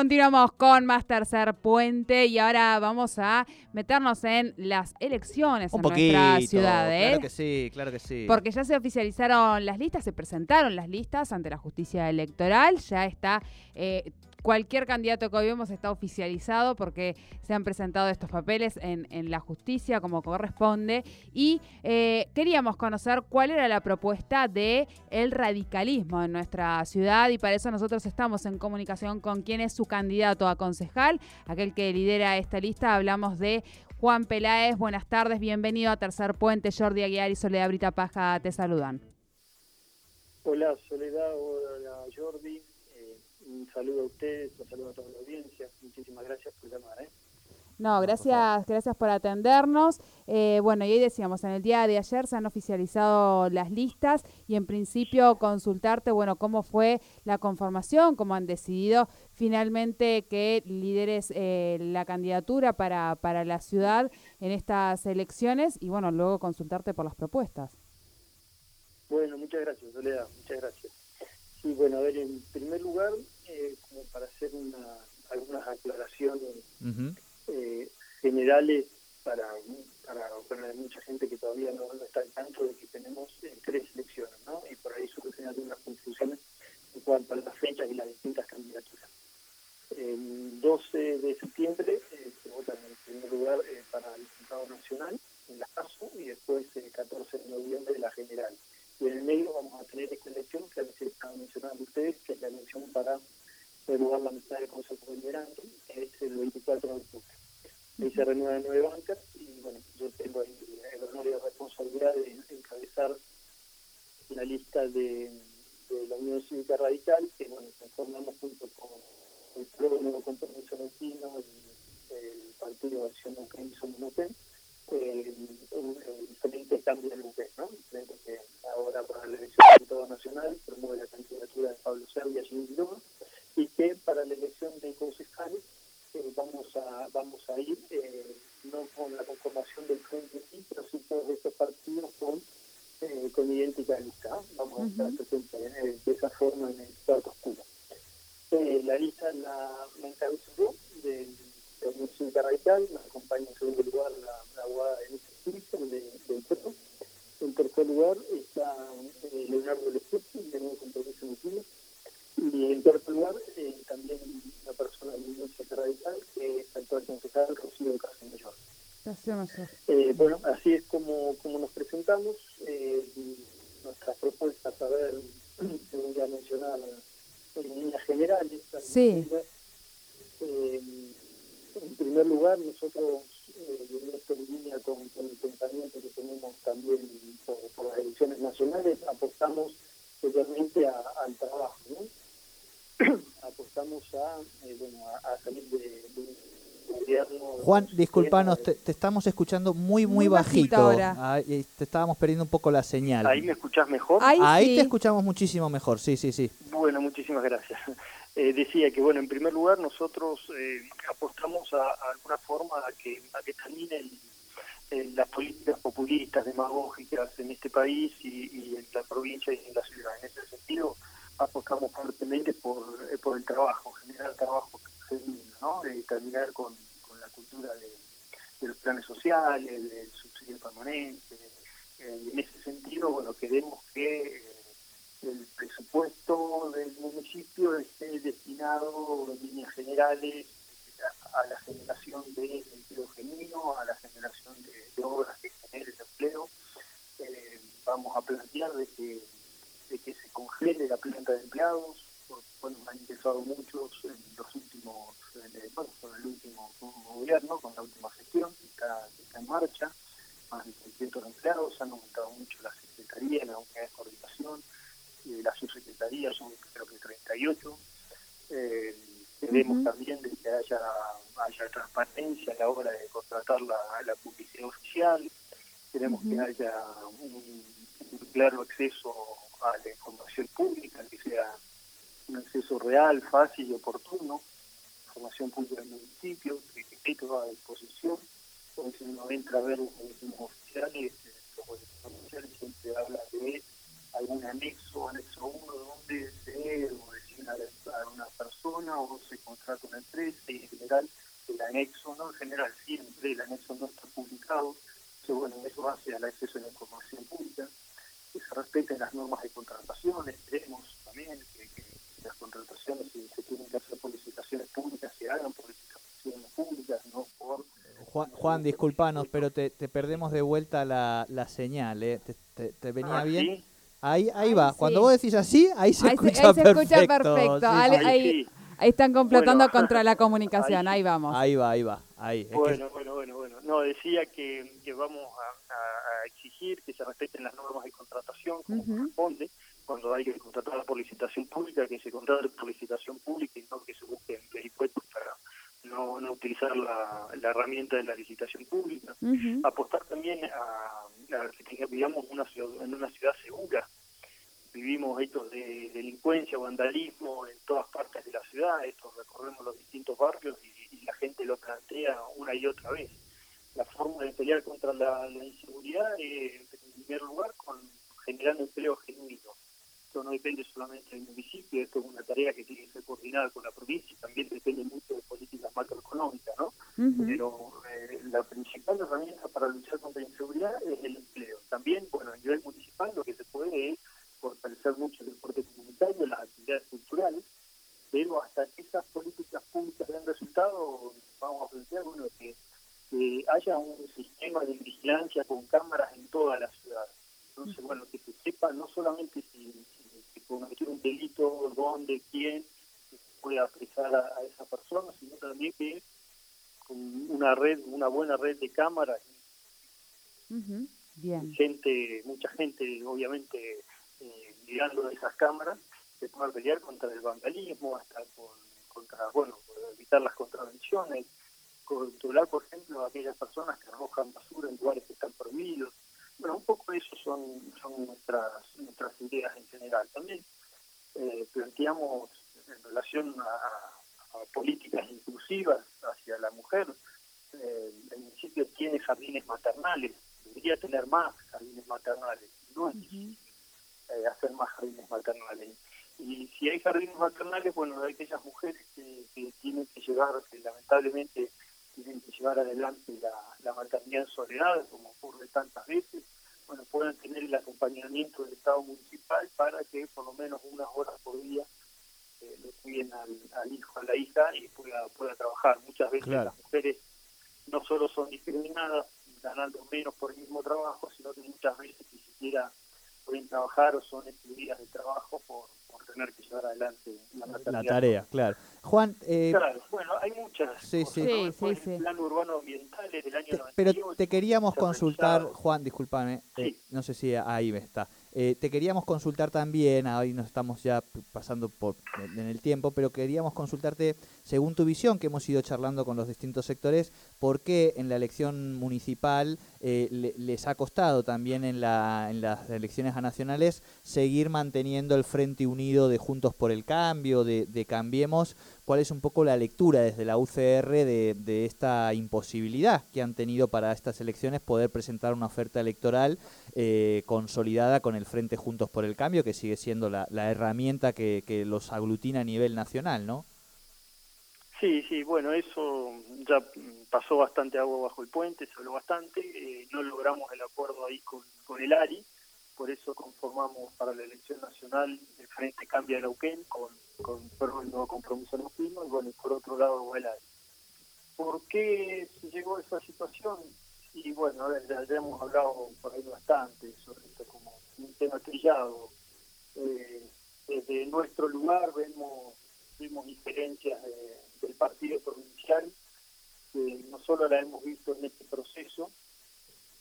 Continuamos con más tercer puente y ahora vamos a meternos en las elecciones Un en poquito, nuestra ciudad, ¿eh? Claro que sí, claro que sí. Porque ya se oficializaron las listas, se presentaron las listas ante la justicia electoral, ya está eh, cualquier candidato que hoy vemos está oficializado porque se han presentado estos papeles en, la justicia como corresponde. Y eh, queríamos conocer cuál era la propuesta de radicalismo en nuestra ciudad y para eso nosotros estamos en comunicación con quien es su candidato a concejal, aquel que lidera esta lista, hablamos de Juan Peláez, buenas tardes, bienvenido a Tercer Puente, Jordi Aguiar y Soledad Brita Paja te saludan. Hola Soledad, hola Jordi, un saludo a ustedes, un saludo a toda la audiencia, muchísimas gracias por llamar. ¿eh? No, gracias, gracias por atendernos. Eh, bueno, y ahí decíamos, en el día de ayer se han oficializado las listas y en principio consultarte, bueno, cómo fue la conformación, cómo han decidido finalmente que lideres eh, la candidatura para, para la ciudad en estas elecciones y bueno, luego consultarte por las propuestas. Bueno, muchas gracias Soledad, muchas gracias. Sí, bueno, a ver, en primer lugar, eh, como para hacer una, algunas aclaraciones Ujú. eh, generales para, para, para mucha gente que todavía no, no está al tanto de que tenemos eh, tres elecciones, ¿no? Y por ahí surgen algunas confusiones en cuanto a las fechas y las distintas candidaturas. El 12 de septiembre eh, se vota en primer lugar eh, para el Diputado Nacional en la CASO y después el 14 de noviembre la general. Y en el medio vamos a tener esta elección que estaban mencionando ustedes, que es la elección para renovar la mitad del Consejo Deliberante, que es el 24 de octubre. Ahí se renuevan nueve bancas y bueno, yo tengo el, el honor y la responsabilidad de encabezar la lista de, la Unión Cívica Radical, que bueno, conformamos junto con el Pro Nuevo Compromiso Latino y el Partido de Acción y Somos eh, un, el Frente Cambio de Neuquén, ¿no? El frente que ahora para la elección del Diputado Nacional promueve la candidatura de Pablo Servia y Quiroga, y que para la elección de concejales eh, vamos a vamos a ir eh, no con la conformación del frente sí, pero sí todos estos partidos con eh, con idéntica lista. ¿no? Vamos a estar presentes eh, de esa forma en el cuarto oscuro. Eh, la lista la, la yo del de la Radical, me acompaña en segundo lugar la, la abogada Denise Christian de, del. En tercer lugar está eh, Leonardo Lefucci, de Nuevo Compromiso Latino. Y en cuarto lugar, eh, también una persona de la Cívica Radical, que es actual concejal Rocío Casimiro. Eh, bueno, así es como, como nos presentamos. Eh, nuestras propuestas, a ver, según ya mencionaba, en líneas generales. Sí. Eh, en primer lugar, nosotros, eh, en esta línea con, con el pensamiento que tenemos también por, por las elecciones nacionales, apostamos especialmente a- al trabajo, ¿no? apostamos a, eh, bueno, a, a salir de, de. Juan, disculpanos, te, te estamos escuchando muy, muy, Muy bajito ahora. Ah, y te estábamos perdiendo un poco la señal. ¿Ahí me escuchás mejor? Ahí, Ahí sí. te escuchamos muchísimo mejor, sí, sí, sí. Bueno, muchísimas gracias. Eh, decía que, bueno, en primer lugar, nosotros eh, apostamos a, a alguna forma a que, a que terminen eh, las políticas populistas, demagógicas en este país y, y en la provincia y en la ciudad. En ese sentido, apostamos fuertemente por, eh, por el trabajo, generar trabajo genuino, ¿no? De terminar con, cultura de, los planes sociales, del subsidio permanente. Eh, en ese sentido, bueno, queremos que eh, el presupuesto del municipio esté destinado en líneas generales a, a la generación de empleo genuino, a la generación de, obras que generen empleo. Eh, vamos a plantear de que, se congele la planta de empleados, por- bueno, han empezado muchos en los últimos, eh, bueno, con el último gobierno, con la última gestión, que está, que está en marcha, más de 600 empleados, han aumentado mucho las secretarías, las unidades de coordinación, eh, las subsecretarías son creo que 38. Eh, queremos también de que haya, haya transparencia a la hora de contratar la, la publicidad oficial. Queremos que haya un, claro acceso a la información pública, que sea un acceso real, fácil y oportuno, información pública del municipio, que toda a disposición. Porque si uno entra a ver los boletines oficiales, los boletines oficiales siempre hablan de algún anexo, anexo 1, donde se designa a una persona o se contrata una empresa y en general el anexo, no en general, siempre el anexo no está publicado. Entonces, bueno, eso hace al acceso a la información pública, que se respeten las normas de contrataciones, creemos también que, que las contrataciones, si se tienen que hacer por licitaciones públicas, se hagan por licitaciones públicas, no por... Juan, disculpanos, pero te, te perdemos de vuelta la, la señal, ¿eh? ¿Te, te, te venía Ah, bien? ¿sí? Ahí, ahí va. sí. Cuando vos decís así, ahí se Ahí se- escucha ahí se perfecto. escucha perfecto. Sí, Ale- sí. ahí- están complotando Bueno, contra la comunicación, ahí, ahí- vamos. Ahí va, ahí va. Ahí. Es que- Bueno, bueno, bueno, bueno. No, decía que, que vamos a, exigir que se respeten las normas de contratación como Ujú. corresponde. Cuando hay que contratar por licitación pública, que se contrate por licitación pública y no que se busquen vericuetos para no, no utilizar la, la herramienta de la licitación pública. Apostar también a, a que vivamos una ciudad, en una ciudad segura. Vivimos estos de delincuencia, vandalismo en todas partes de la ciudad, estos recorremos los distintos barrios y, y la gente lo plantea una y otra vez. La forma de pelear contra la, la inseguridad es, en primer lugar, con generando empleo genuino. Esto no depende solamente del municipio, esto es una tarea que tiene que ser coordinada con la provincia también depende mucho macroeconómicas, ¿no? Pero eh, la principal herramienta para luchar contra la inseguridad es el empleo. También, bueno, a nivel municipal lo que se puede es fortalecer mucho el deporte comunitario, las actividades culturales, pero hasta que esas políticas públicas den resultado, vamos a plantear bueno, que, que haya un sistema de vigilancia con cámaras en toda la ciudad. Entonces, bueno, que se sepa no solamente si, si, si cometió un delito, dónde, quién, puede apresar a, a esa persona, sino también que con una red, una buena red de cámaras. Bien. gente, mucha gente obviamente eh, mirando esas cámaras, se pueda pelear contra el vandalismo, hasta con, contra, bueno, evitar las contravenciones, controlar, por ejemplo, a aquellas personas que arrojan basura en lugares que están prohibidos. Bueno, un poco eso son, son nuestras, nuestras ideas en general. También eh, planteamos en relación a, a políticas inclusivas hacia la mujer, eh, el municipio tiene jardines maternales, debería tener más jardines maternales, no es difícil eh, hacer más jardines maternales. Y si hay jardines maternales, bueno, hay aquellas mujeres que, que tienen que llevar, que lamentablemente tienen que llevar adelante la, la maternidad en soledad, como ocurre tantas veces, bueno, puedan tener el acompañamiento del Estado municipal para que por lo menos unas horas por día eh, le cuiden al, al hijo, a la hija y pueda, pueda trabajar. Muchas veces Claro. las mujeres no solo son discriminadas ganando menos por el mismo trabajo, sino que muchas veces ni siquiera pueden trabajar o son excluidas del trabajo por, por tener que llevar adelante la tarea, claro. Juan, eh, Claro, bueno, hay muchas Sí, cosas, sí. ¿no? Sí, sí, el plan urbano ambiental es del año te- 98. pero te queríamos consultar, realizado- Juan, discúlpame, eh, no sé si ahí está. Eh, te queríamos consultar también, ahí nos estamos ya pasando por, en el tiempo, pero queríamos consultarte, según tu visión, que hemos ido charlando con los distintos sectores, por qué en la elección municipal eh, le- les ha costado también en, la, en las elecciones a nacionales seguir manteniendo el frente unido de Juntos por el Cambio, de Cambiemos. ¿Cuál es un poco la lectura desde la UCR de, de esta imposibilidad que han tenido para estas elecciones poder presentar una oferta electoral eh, consolidada con el Frente Juntos por el Cambio, que sigue siendo la, la herramienta que, los aglutina a nivel nacional, ¿no? Sí, sí, bueno, eso ya pasó bastante agua bajo el puente, se habló bastante, eh, no logramos el acuerdo ahí con, con el ARI, por eso conformamos para la elección nacional el Frente Cambia de con, con perdón, el nuevo compromiso neuquino y bueno, y por otro lado el ARI. ¿Por qué se llegó a esa situación? Y bueno, ya, hemos hablado por ahí bastante sobre esto como un tema trillado. Eh, desde nuestro lugar vemos, vemos diferencias de- del partido provincial, que no solo la hemos visto en este proceso,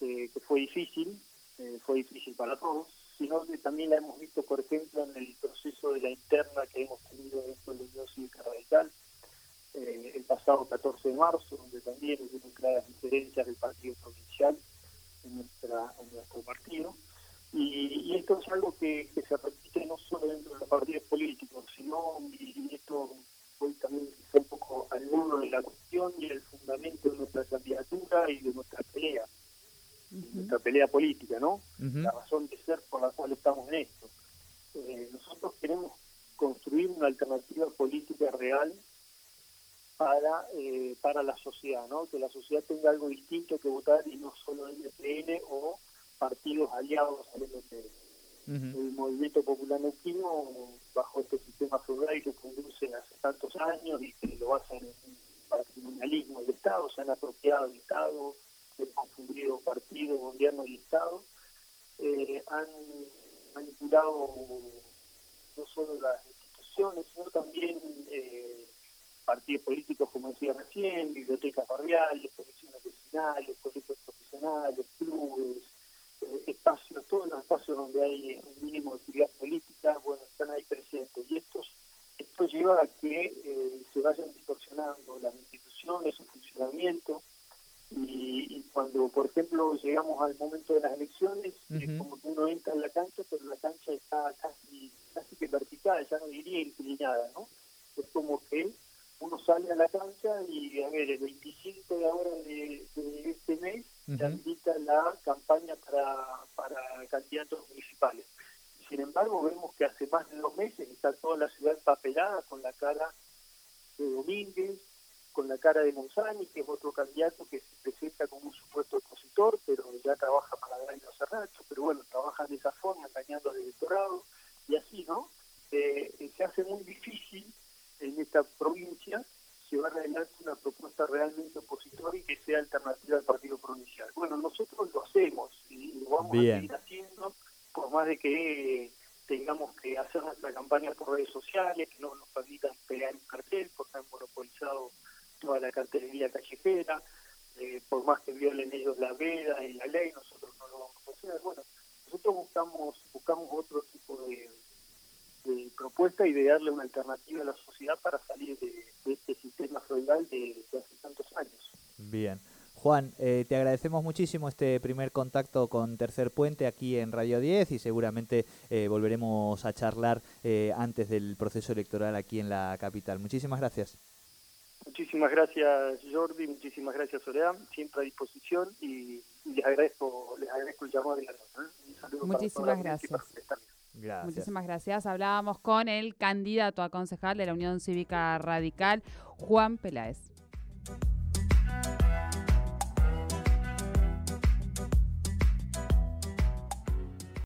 eh, que fue difícil, eh, fue difícil para todos, sino que también la hemos visto, por ejemplo, en el proceso de la interna que hemos tenido dentro de la Unión Cívica Radical, el pasado 14 de marzo, donde también hubieron claras diferencias del partido provincial en, nuestra, en nuestro partido. Y, esto es algo que, se repite no solo dentro de los partidos políticos, sino, y, esto hoy también un poco al mundo de la cuestión y el fundamento de nuestra candidatura y de nuestra pelea, nuestra pelea política, ¿no? La razón de ser por la cual estamos en esto. Eh, nosotros queremos construir una alternativa política real para eh, para la sociedad, ¿no? Que la sociedad tenga algo distinto que votar y no solo el MPN o partidos aliados al MPN. El movimiento popular neuquino, bajo este sistema feudal que conduce hace tantos años y que lo hacen en un patrimonialismo del Estado, se han apropiado del Estado, han confundido partido, gobierno y Estado, eh, han manipulado no solo las instituciones, sino también eh, partidos políticos, como decía recién, bibliotecas barriales, comisiones vecinales, colegios profesionales, clubes, eh, espacios, todos los espacios donde hay un mínimo de actividad política, bueno, están ahí presentes. Y esto, esto lleva a que eh, se vayan distorsionando las instituciones, su funcionamiento, cuando, por ejemplo, llegamos al momento de las elecciones, es como que uno entra en la cancha, pero la cancha está casi, casi que vertical, ya no diría inclinada, ¿no? Es como que uno sale a la cancha y, a ver, el 25 de ahora de, este mes se habilita la campaña para, para candidatos municipales. Sin embargo, vemos que hace más de dos meses está toda la ciudad papelada con la cara de Domínguez, con la cara de Monzani, que es otro candidato que se presenta como un supuesto opositor, pero ya trabaja para Daño Serracho, pero bueno, trabaja de esa forma, engañando al electorado, y así, ¿no? Eh, se hace muy difícil en esta provincia llevar adelante una propuesta realmente opositora y que sea alternativa al partido provincial. Bueno, nosotros lo hacemos y lo vamos a seguir haciendo, por más de que tengamos que hacer nuestra campaña por redes sociales, que no nos permitan pegar un cartel, porque han monopolizado toda la cartelería callejera, eh, por más que violen ellos la veda y la ley, nosotros no lo vamos a hacer. Bueno, nosotros buscamos, buscamos otro tipo de de propuesta y de darle una alternativa a la sociedad para salir de, este sistema feudal de, hace tantos años. Bien. Juan, eh, te agradecemos muchísimo este primer contacto con Tercer Puente aquí en Radio 10 y seguramente eh, volveremos a charlar eh, antes del proceso electoral aquí en la capital. Muchísimas gracias. Muchísimas gracias Jordi, muchísimas gracias Soledad, siempre a disposición y, les agradezco les agradezco el llamado de la Muchísimas gracias. Muchísimas gracias. Hablábamos con el candidato a concejal de la Unión Cívica Radical, Juan Peláez.